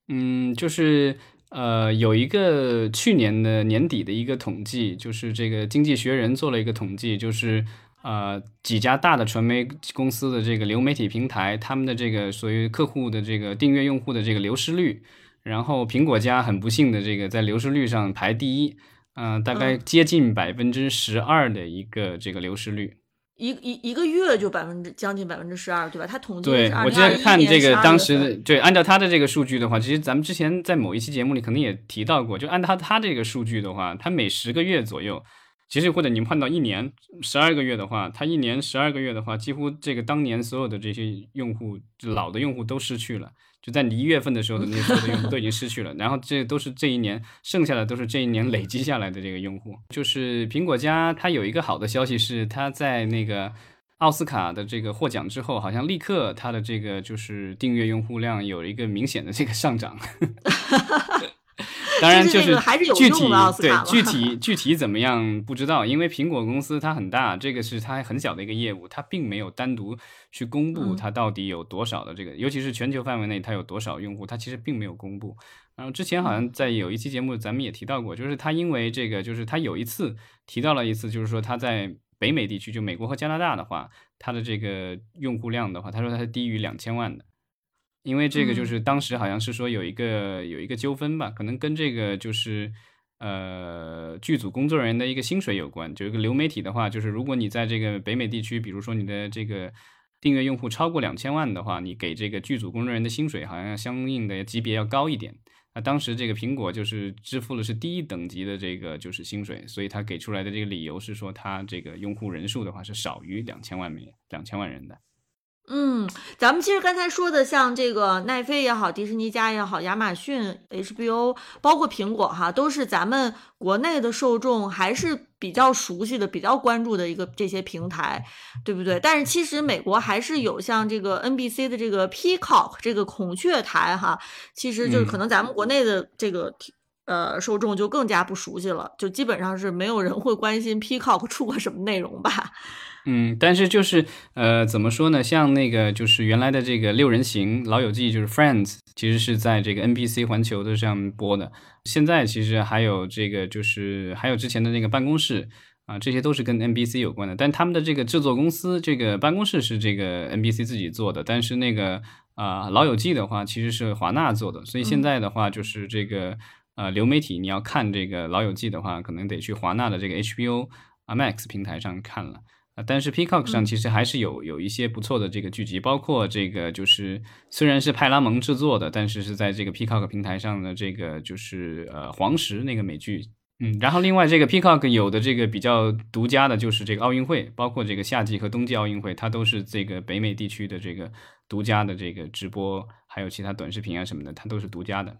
嗯，就是。呃，有一个去年的年底的一个统计，就是这个《经济学人》做了一个统计，就是呃几家大的传媒公司的这个流媒体平台，他们的这个所谓客户的这个订阅用户的这个流失率，然后苹果家很不幸的这个在流失率上排第一，嗯，大概接近百分之十二的一个这个流失率。一一一个月就百分之将近百分之十二，对吧？他统计对我记得看这个当时对按照他的这个数据的话，其实咱们之前在某一期节目里可能也提到过，就按他他这个数据的话，他每十个月左右，其实或者你们换到一年十二个月的话，他一年十二个月的话，几乎这个当年所有的这些用户老的用户都失去了。就在你一月份的时候的那些用户都已经失去了，然后这都是这一年剩下的都是这一年累积下来的这个用户。就是苹果家它有一个好的消息是，它在那个奥斯卡的这个获奖之后，好像立刻它的这个就是订阅用户量有一个明显的这个上涨。*laughs* *laughs* 当然就是具体对具体具体怎么样不知道，因为苹果公司它很大，这个是它很小的一个业务，它并没有单独去公布它到底有多少的这个，尤其是全球范围内它有多少用户，它其实并没有公布。然后之前好像在有一期节目咱们也提到过，就是它因为这个，就是它有一次提到了一次，就是说它在北美地区，就美国和加拿大的话，它的这个用户量的话，他说它是低于两千万的。因为这个就是当时好像是说有一个有一个纠纷吧，可能跟这个就是呃剧组工作人员的一个薪水有关。就一个流媒体的话，就是如果你在这个北美地区，比如说你的这个订阅用户超过两千万的话，你给这个剧组工作人员的薪水好像相应的级别要高一点。那当时这个苹果就是支付的是低一等级的这个就是薪水，所以他给出来的这个理由是说，他这个用户人数的话是少于两千万美两千万人的。嗯，咱们其实刚才说的，像这个奈飞也好，迪士尼家也好，亚马逊、HBO，包括苹果哈，都是咱们国内的受众还是比较熟悉的、比较关注的一个这些平台，对不对？但是其实美国还是有像这个 NBC 的这个 Peacock 这个孔雀台哈，其实就是可能咱们国内的这个呃受众就更加不熟悉了，就基本上是没有人会关心 Peacock 出过什么内容吧。嗯，但是就是呃，怎么说呢？像那个就是原来的这个六人行、老友记，就是 Friends，其实是在这个 NBC 环球的上播的。现在其实还有这个，就是还有之前的那个办公室，啊，这些都是跟 NBC 有关的。但他们的这个制作公司，这个办公室是这个 NBC 自己做的，但是那个啊，《老友记》的话其实是华纳做的，所以现在的话就是这个呃流媒体，你要看这个《老友记》的话，可能得去华纳的这个 HBO Max 平台上看了。啊，但是 Peacock 上其实还是有有一些不错的这个剧集，包括这个就是虽然是派拉蒙制作的，但是是在这个 Peacock 平台上的这个就是呃黄石那个美剧，嗯，然后另外这个 Peacock 有的这个比较独家的就是这个奥运会，包括这个夏季和冬季奥运会，它都是这个北美地区的这个独家的这个直播，还有其他短视频啊什么的，它都是独家的。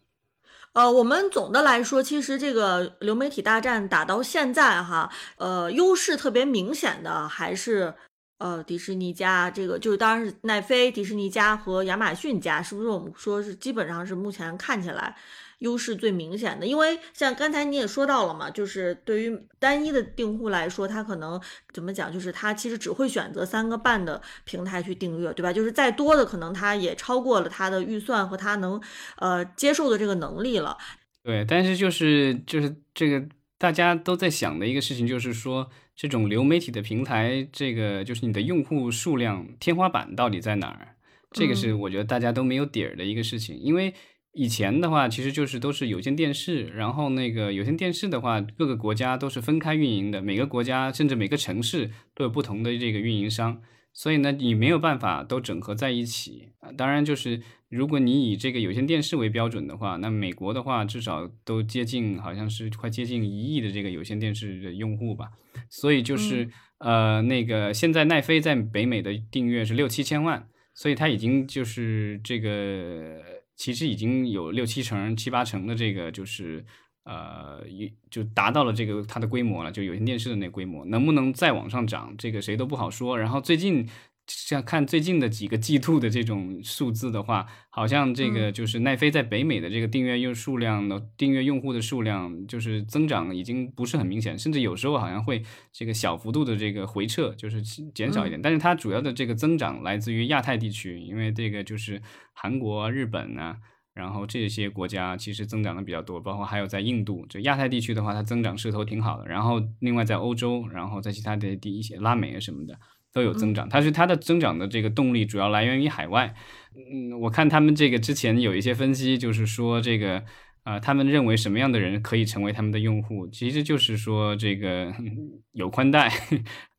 呃，我们总的来说，其实这个流媒体大战打到现在哈，呃，优势特别明显的还是呃迪士尼家，这个就是当然是奈飞、迪士尼家和亚马逊家，是不是？我们说是基本上是目前看起来。优势最明显的，因为像刚才你也说到了嘛，就是对于单一的订户来说，他可能怎么讲，就是他其实只会选择三个半的平台去订阅，对吧？就是再多的可能他也超过了他的预算和他能呃接受的这个能力了。对，但是就是就是这个大家都在想的一个事情，就是说这种流媒体的平台，这个就是你的用户数量天花板到底在哪儿？这个是我觉得大家都没有底儿的一个事情，因为。以前的话，其实就是都是有线电视，然后那个有线电视的话，各个国家都是分开运营的，每个国家甚至每个城市都有不同的这个运营商，所以呢，你没有办法都整合在一起啊。当然，就是如果你以这个有线电视为标准的话，那美国的话至少都接近，好像是快接近一亿的这个有线电视的用户吧。所以就是呃，那个现在奈飞在北美的订阅是六七千万，所以它已经就是这个。其实已经有六七成、七八成的这个，就是呃，就达到了这个它的规模了，就有线电视的那规模，能不能再往上涨，这个谁都不好说。然后最近。像看最近的几个季度的这种数字的话，好像这个就是奈飞在北美的这个订阅用数量的订阅用户的数量，就是增长已经不是很明显，甚至有时候好像会这个小幅度的这个回撤，就是减少一点。但是它主要的这个增长来自于亚太地区，因为这个就是韩国、日本啊，然后这些国家其实增长的比较多，包括还有在印度，就亚太地区的话，它增长势头挺好的。然后另外在欧洲，然后在其他的地一些拉美啊什么的。都有增长，它是它的增长的这个动力主要来源于海外。嗯，我看他们这个之前有一些分析，就是说这个啊，他们认为什么样的人可以成为他们的用户，其实就是说这个 *laughs* 有宽带，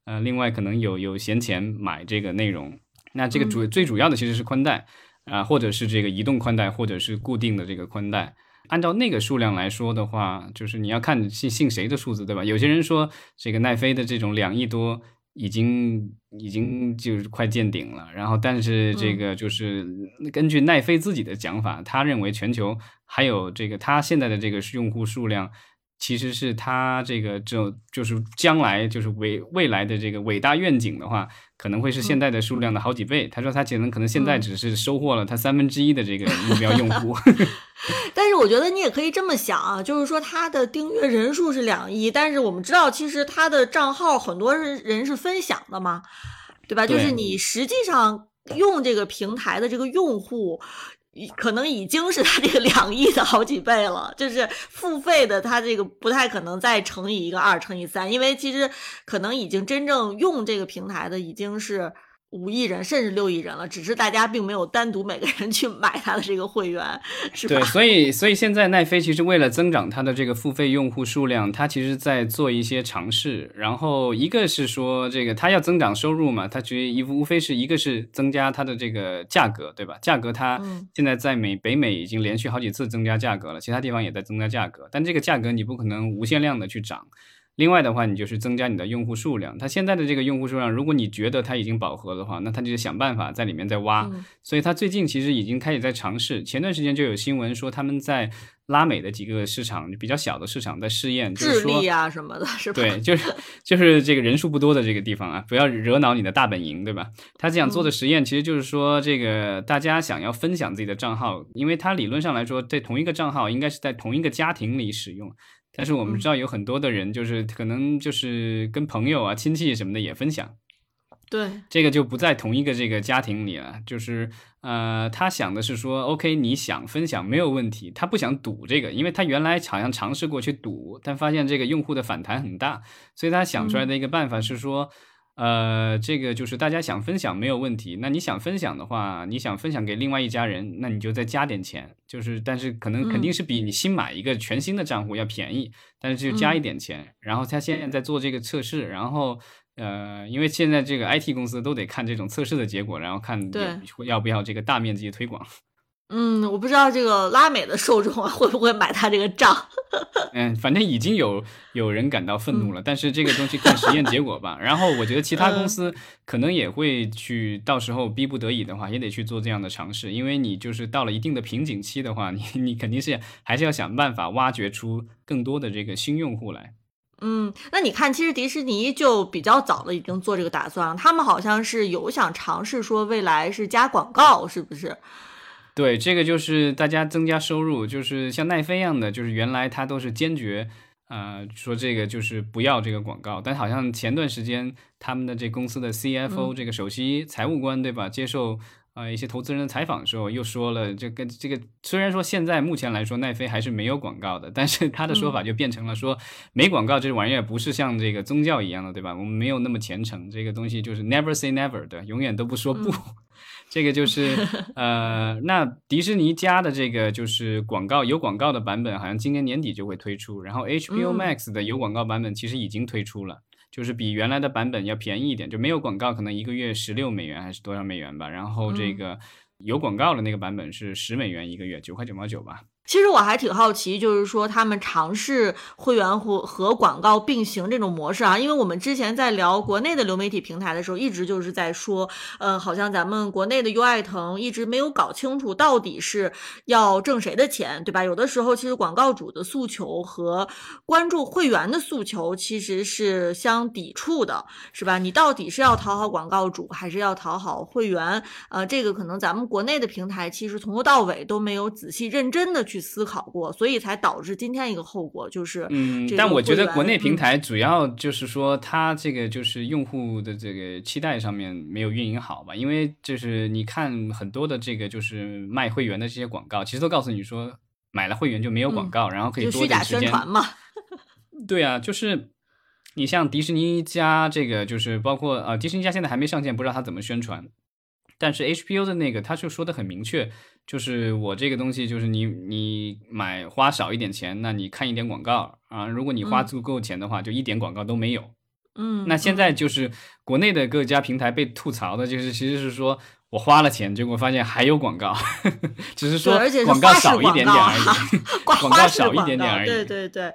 呃，另外可能有有闲钱买这个内容。那这个主最主要的其实是宽带啊，或者是这个移动宽带，或者是固定的这个宽带。按照那个数量来说的话，就是你要看信信谁的数字，对吧？有些人说这个奈飞的这种两亿多。已经已经就是快见顶了，然后但是这个就是根据奈飞自己的讲法，他认为全球还有这个他现在的这个用户数量，其实是他这个这就是将来就是未未来的这个伟大愿景的话，可能会是现在的数量的好几倍。他说他可能可能现在只是收获了他三分之一的这个目标用户。*laughs* 但是我觉得你也可以这么想啊，就是说他的订阅人数是两亿，但是我们知道其实他的账号很多人人是分享的嘛，对吧？就是你实际上用这个平台的这个用户，可能已经是他这个两亿的好几倍了。就是付费的，他这个不太可能再乘以一个二，乘以三，因为其实可能已经真正用这个平台的已经是。五亿人甚至六亿人了，只是大家并没有单独每个人去买他的这个会员，是吧？对，所以所以现在奈飞其实为了增长它的这个付费用户数量，它其实在做一些尝试。然后一个是说这个它要增长收入嘛，它其实无无非是一个是增加它的这个价格，对吧？价格它现在在美北美已经连续好几次增加价格了，其他地方也在增加价格，但这个价格你不可能无限量的去涨。另外的话，你就是增加你的用户数量。它现在的这个用户数量，如果你觉得它已经饱和的话，那它就想办法在里面再挖。所以它最近其实已经开始在尝试。前段时间就有新闻说，他们在拉美的几个市场比较小的市场在试验，智利啊什么的，是吧？对，就是 *laughs* 就是这个人数不多的这个地方啊，不要惹恼你的大本营，对吧？他这样做的实验其实就是说，这个大家想要分享自己的账号，因为它理论上来说，在同一个账号应该是在同一个家庭里使用。但是我们知道有很多的人，就是可能就是跟朋友啊、亲戚什么的也分享，对，这个就不在同一个这个家庭里了，就是呃，他想的是说，OK，你想分享没有问题，他不想赌这个，因为他原来好像尝试过去赌，但发现这个用户的反弹很大，所以他想出来的一个办法是说。呃，这个就是大家想分享没有问题。那你想分享的话，你想分享给另外一家人，那你就再加点钱。就是，但是可能肯定是比你新买一个全新的账户要便宜，但是就加一点钱。然后他现在在做这个测试，然后呃，因为现在这个 IT 公司都得看这种测试的结果，然后看要不要这个大面积推广。嗯，我不知道这个拉美的受众会不会买他这个账。*laughs* 嗯，反正已经有有人感到愤怒了，但是这个东西看实验结果吧。*laughs* 然后我觉得其他公司可能也会去，到时候逼不得已的话，也得去做这样的尝试。因为你就是到了一定的瓶颈期的话，你你肯定是还是要想办法挖掘出更多的这个新用户来。嗯，那你看，其实迪士尼就比较早的已经做这个打算了，他们好像是有想尝试说未来是加广告，是不是？对，这个就是大家增加收入，就是像奈飞一样的，就是原来他都是坚决，呃，说这个就是不要这个广告，但好像前段时间他们的这公司的 CFO 这个首席财务官对吧，接受呃一些投资人的采访的时候又说了，这跟这个虽然说现在目前来说奈飞还是没有广告的，但是他的说法就变成了说没广告这玩意儿不是像这个宗教一样的对吧？我们没有那么虔诚，这个东西就是 never say never 的，永远都不说不。这个就是呃，那迪士尼家的这个就是广告有广告的版本，好像今年年底就会推出。然后 HBO Max 的有广告版本其实已经推出了，就是比原来的版本要便宜一点，就没有广告，可能一个月十六美元还是多少美元吧。然后这个有广告的那个版本是十美元一个月，九块九毛九吧。其实我还挺好奇，就是说他们尝试会员和和广告并行这种模式啊，因为我们之前在聊国内的流媒体平台的时候，一直就是在说，呃，好像咱们国内的优爱腾一直没有搞清楚到底是要挣谁的钱，对吧？有的时候其实广告主的诉求和关注会员的诉求其实是相抵触的，是吧？你到底是要讨好广告主，还是要讨好会员？呃，这个可能咱们国内的平台其实从头到尾都没有仔细认真的去。去思考过，所以才导致今天一个后果，就是，嗯，但我觉得国内平台主要就是说，它这个就是用户的这个期待上面没有运营好吧？因为就是你看很多的这个就是卖会员的这些广告，其实都告诉你说买了会员就没有广告，然后可以多点时间嘛。对啊，就是你像迪士尼家这个，就是包括啊，迪士尼家现在还没上线，不知道他怎么宣传。但是 HBO 的那个，他就说的很明确，就是我这个东西，就是你你买花少一点钱，那你看一点广告啊。如果你花足够钱的话，就一点广告都没有。嗯，那现在就是国内的各家平台被吐槽的，就是其实是说我花了钱，结果发现还有广告，*laughs* 只是说广告少一点点而已，*laughs* 广告少一点点而已。对对对。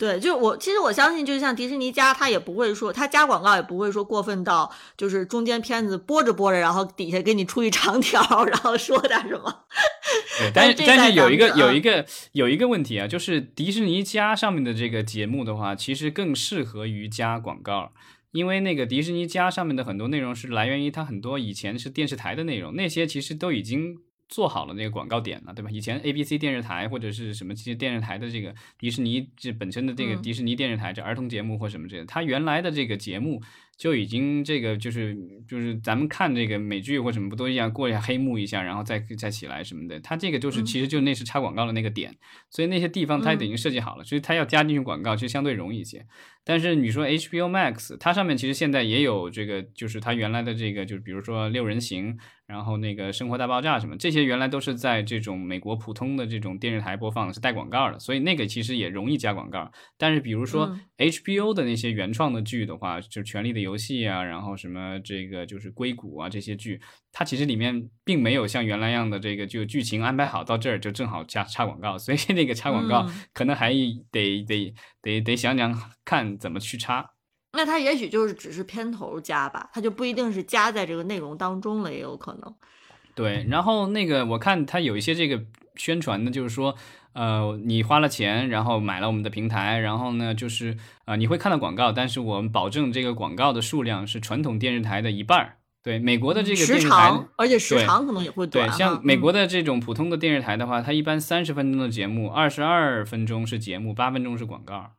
对，就我其实我相信，就是像迪士尼加，他也不会说他加广告也不会说过分到，就是中间片子播着播着，然后底下给你出一长条，然后说点什么。*laughs* 但是但是有一个有一个有一个问题啊，就是迪士尼加上面的这个节目的话，其实更适合于加广告，因为那个迪士尼加上面的很多内容是来源于它很多以前是电视台的内容，那些其实都已经。做好了那个广告点了，对吧？以前 A B C 电视台或者是什么这些电视台的这个迪士尼这本身的这个迪士尼电视台这儿童节目或什么这个，它原来的这个节目就已经这个就是就是咱们看这个美剧或什么不都一样过一下黑幕一下，然后再再起来什么的，它这个就是其实就那是插广告的那个点，所以那些地方它已经设计好了，所以它要加进去广告就相对容易一些。但是你说 HBO Max，它上面其实现在也有这个，就是它原来的这个，就是比如说六人行。然后那个《生活大爆炸》什么这些原来都是在这种美国普通的这种电视台播放的，是带广告的，所以那个其实也容易加广告。但是比如说 HBO 的那些原创的剧的话，就《权力的游戏》啊，然后什么这个就是硅谷啊这些剧，它其实里面并没有像原来样的这个就剧情安排好到这儿就正好加插广告，所以 *laughs* 那个插广告可能还得得得得想想看怎么去插。那它也许就是只是片头加吧，它就不一定是加在这个内容当中了，也有可能。对，然后那个我看它有一些这个宣传的，就是说，呃，你花了钱，然后买了我们的平台，然后呢，就是呃，你会看到广告，但是我们保证这个广告的数量是传统电视台的一半儿。对，美国的这个时长，而且时长可能也会短。对，像美国的这种普通的电视台的话，它一般三十分钟的节目，二十二分钟是节目，八分钟是广告。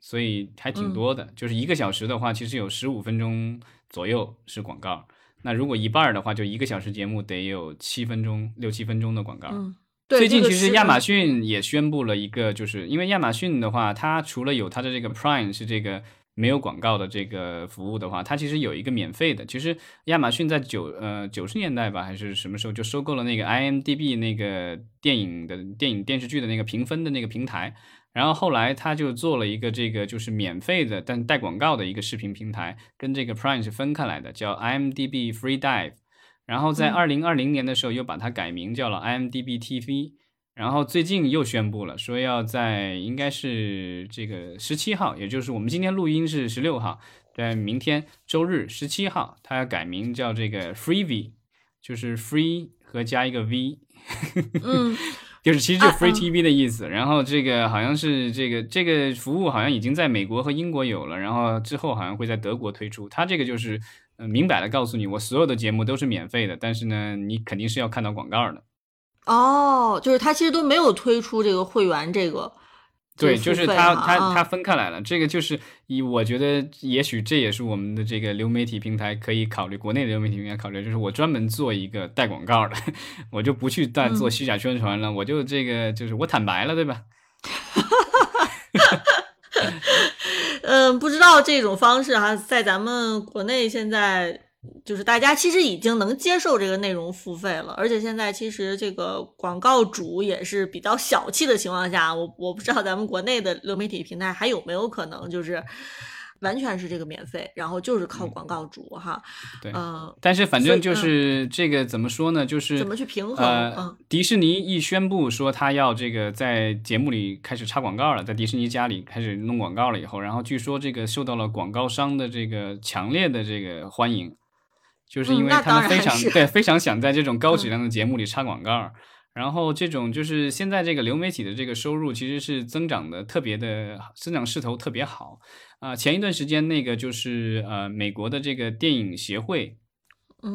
所以还挺多的，就是一个小时的话，其实有十五分钟左右是广告。那如果一半儿的话，就一个小时节目得有七分钟、六七分钟的广告。最近其实亚马逊逊也宣布了一个，就是因为亚马逊的话，它除了有它的这个 Prime 是这个没有广告的这个服务的话，它其实有一个免费的。其实亚马逊在九呃九十年代吧，还是什么时候就收购了那个 IMDB 那个电影的电影电视剧的那个评分的那个平台。然后后来他就做了一个这个就是免费的，但带广告的一个视频平台，跟这个 Prime 是分开来的，叫 IMDB Free Dive。然后在二零二零年的时候又把它改名叫了 IMDB TV。然后最近又宣布了，说要在应该是这个十七号，也就是我们今天录音是十六号，在明天周日十七号，它要改名叫这个 Free V，就是 Free 和加一个 V。嗯。*laughs* 就是其实就 Free TV 的意思，然后这个好像是这个这个服务好像已经在美国和英国有了，然后之后好像会在德国推出。它这个就是呃明摆的告诉你，我所有的节目都是免费的，但是呢，你肯定是要看到广告的。哦，就是它其实都没有推出这个会员这个。对，就是它，它，它分开来了。这个就是以我觉得，也许这也是我们的这个流媒体平台可以考虑，国内的流媒体平台考虑，就是我专门做一个带广告的，*laughs* 我就不去再做虚假宣传了，我就这个就是我坦白了，对吧？*laughs* *laughs* 嗯，不知道这种方式哈，在咱们国内现在。就是大家其实已经能接受这个内容付费了，而且现在其实这个广告主也是比较小气的情况下，我我不知道咱们国内的流媒体平台还有没有可能就是完全是这个免费，然后就是靠广告主哈。对，嗯，但是反正就是这个怎么说呢？就是怎么去平衡？呃，迪士尼一宣布说他要这个在节目里开始插广告了，在迪士尼家里开始弄广告了以后，然后据说这个受到了广告商的这个强烈的这个欢迎。就是因为他们非常对非常想在这种高质量的节目里插广告，然后这种就是现在这个流媒体的这个收入其实是增长的特别的增长势头特别好啊。前一段时间那个就是呃美国的这个电影协会，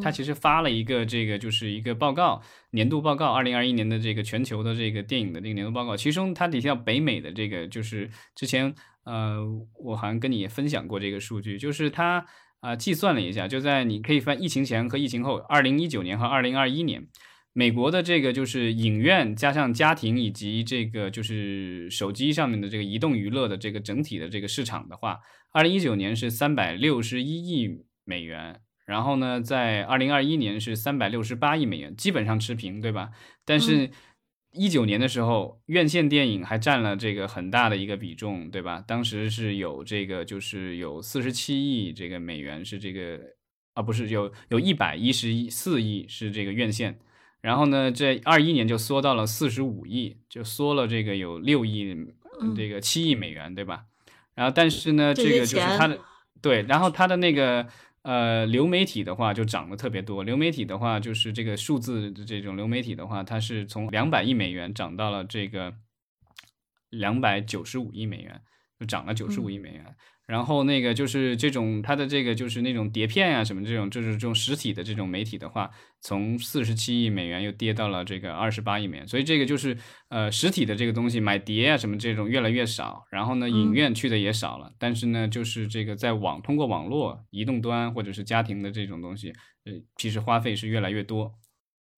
他其实发了一个这个就是一个报告年度报告，二零二一年的这个全球的这个电影的这个年度报告，其中它底下北美的这个就是之前呃我好像跟你也分享过这个数据，就是它。啊，计算了一下，就在你可以翻疫情前和疫情后，二零一九年和二零二一年，美国的这个就是影院加上家庭以及这个就是手机上面的这个移动娱乐的这个整体的这个市场的话，二零一九年是三百六十一亿美元，然后呢，在二零二一年是三百六十八亿美元，基本上持平，对吧？但是。一九年的时候，院线电影还占了这个很大的一个比重，对吧？当时是有这个，就是有四十七亿这个美元是这个，啊，不是有有一百一十四亿是这个院线，然后呢，这二一年就缩到了四十五亿，就缩了这个有六亿，这个七亿美元，对吧？然后但是呢，这个就是它的对，然后它的那个。呃，流媒体的话就涨得特别多。流媒体的话，就是这个数字的这种流媒体的话，它是从两百亿美元涨到了这个两百九十五亿美元，就涨了九十五亿美元。然后那个就是这种它的这个就是那种碟片啊什么这种就是这种实体的这种媒体的话，从四十七亿美元又跌到了这个二十八亿美元，所以这个就是呃实体的这个东西买碟啊什么这种越来越少，然后呢影院去的也少了，但是呢就是这个在网通过网络移动端或者是家庭的这种东西，呃其实花费是越来越多。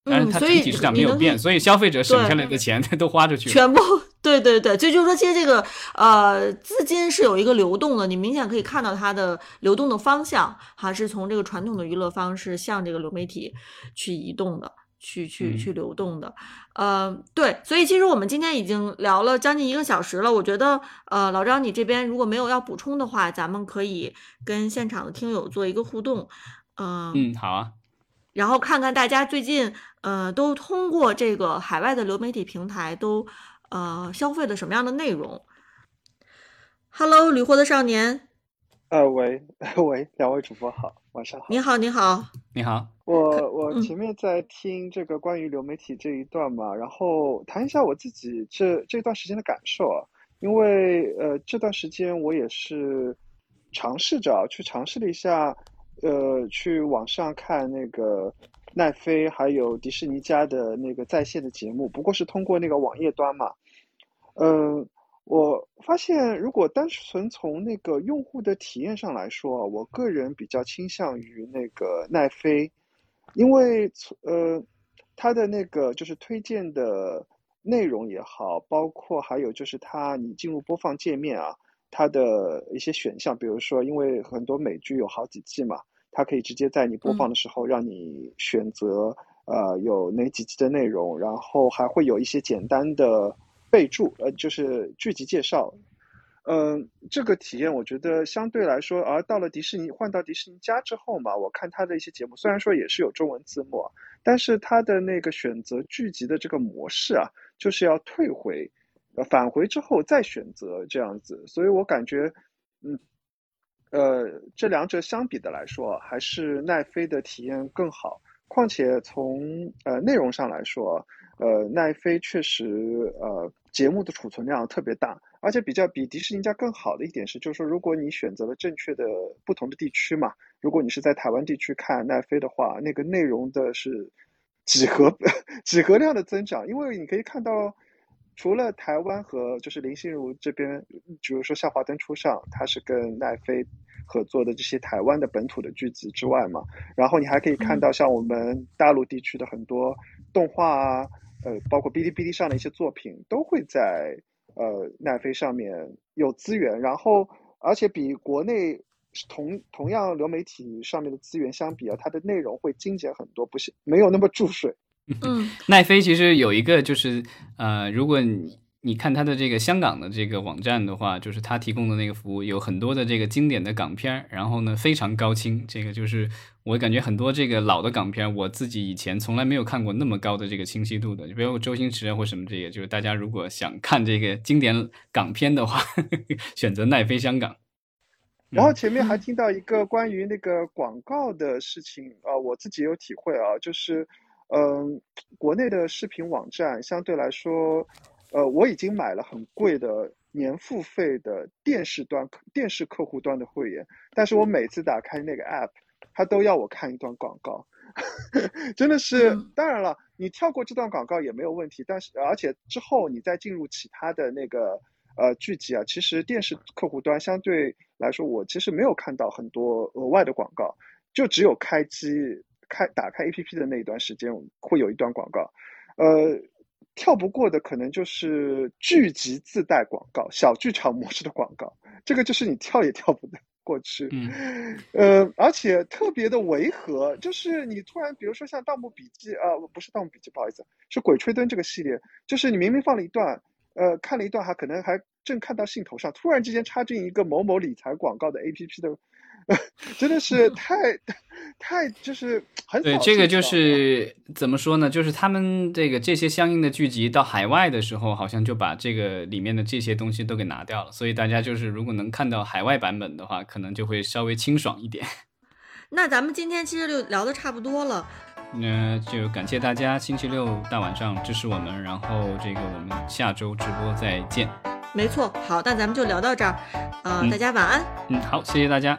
但是它整体市场没有变，所以消费者省下来的钱都花出去了。全部，对对对，就就是说，其实这个呃资金是有一个流动的，你明显可以看到它的流动的方向，还是从这个传统的娱乐方式向这个流媒体去移动的，去去去流动的。呃，对，所以其实我们今天已经聊了将近一个小时了，我觉得呃老张你这边如果没有要补充的话，咱们可以跟现场的听友做一个互动。嗯嗯，好啊。然后看看大家最近，呃，都通过这个海外的流媒体平台都，呃，消费的什么样的内容？Hello，旅货的少年。呃，喂 *laughs* 喂，两位主播好，晚上好。你好，你好，你好。我我前面在听这个关于流媒体这一段嘛，然后谈一下我自己这这段时间的感受啊，因为呃这段时间我也是尝试着去尝试了一下。呃，去网上看那个奈飞还有迪士尼家的那个在线的节目，不过是通过那个网页端嘛。嗯，我发现，如果单纯从那个用户的体验上来说，我个人比较倾向于那个奈飞，因为从呃，它的那个就是推荐的内容也好，包括还有就是它你进入播放界面啊，它的一些选项，比如说，因为很多美剧有好几季嘛，它可以直接在你播放的时候让你选择呃有哪几集的内容，然后还会有一些简单的。备注，呃，就是剧集介绍，嗯，这个体验我觉得相对来说，而到了迪士尼换到迪士尼家之后嘛，我看它的一些节目，虽然说也是有中文字幕，但是它的那个选择剧集的这个模式啊，就是要退回，呃，返回之后再选择这样子，所以我感觉，嗯，呃，这两者相比的来说，还是奈飞的体验更好，况且从呃内容上来说，呃，奈飞确实呃。节目的储存量特别大，而且比较比迪士尼家更好的一点是，就是说，如果你选择了正确的不同的地区嘛，如果你是在台湾地区看奈飞的话，那个内容的是几何 *laughs* 几何量的增长，因为你可以看到，除了台湾和就是林心如这边，比如说《夏华灯初上》，它是跟奈飞合作的这些台湾的本土的剧集之外嘛，然后你还可以看到像我们大陆地区的很多动画啊。呃，包括哔哩哔哩上的一些作品都会在呃奈飞上面有资源，然后而且比国内同同样流媒体上面的资源相比啊，它的内容会精简很多，不是没有那么注水。嗯，奈飞其实有一个就是呃，如果你。你看它的这个香港的这个网站的话，就是它提供的那个服务有很多的这个经典的港片儿，然后呢非常高清，这个就是我感觉很多这个老的港片，我自己以前从来没有看过那么高的这个清晰度的，就比如周星驰啊或什么这些，就是大家如果想看这个经典港片的话，*laughs* 选择奈飞香港。然后前面还听到一个关于那个广告的事情啊，我自己有体会啊，就是嗯，国内的视频网站相对来说。呃，我已经买了很贵的年付费的电视端电视客户端的会员，但是我每次打开那个 app，它都要我看一段广告，*laughs* 真的是。当然了，你跳过这段广告也没有问题，但是而且之后你再进入其他的那个呃剧集啊，其实电视客户端相对来说，我其实没有看到很多额外的广告，就只有开机开打开 app 的那一段时间会有一段广告，呃。跳不过的可能就是剧集自带广告、小剧场模式的广告，这个就是你跳也跳不过去。嗯，呃，而且特别的违和，就是你突然，比如说像《盗墓笔记》啊，不是《盗墓笔记》，不好意思，是《鬼吹灯》这个系列，就是你明明放了一段，呃，看了一段，还可能还正看到兴头上，突然之间插进一个某某理财广告的 APP 的。*laughs* 真的是太太就是很对这个就是怎么说呢？就是他们这个这些相应的剧集到海外的时候，好像就把这个里面的这些东西都给拿掉了。所以大家就是如果能看到海外版本的话，可能就会稍微清爽一点。*laughs* 那咱们今天其实就聊的差不多了，那就感谢大家星期六大晚上支持我们，然后这个我们下周直播再见。没错，好，那咱们就聊到这儿，呃，大家晚安。嗯，好，谢谢大家。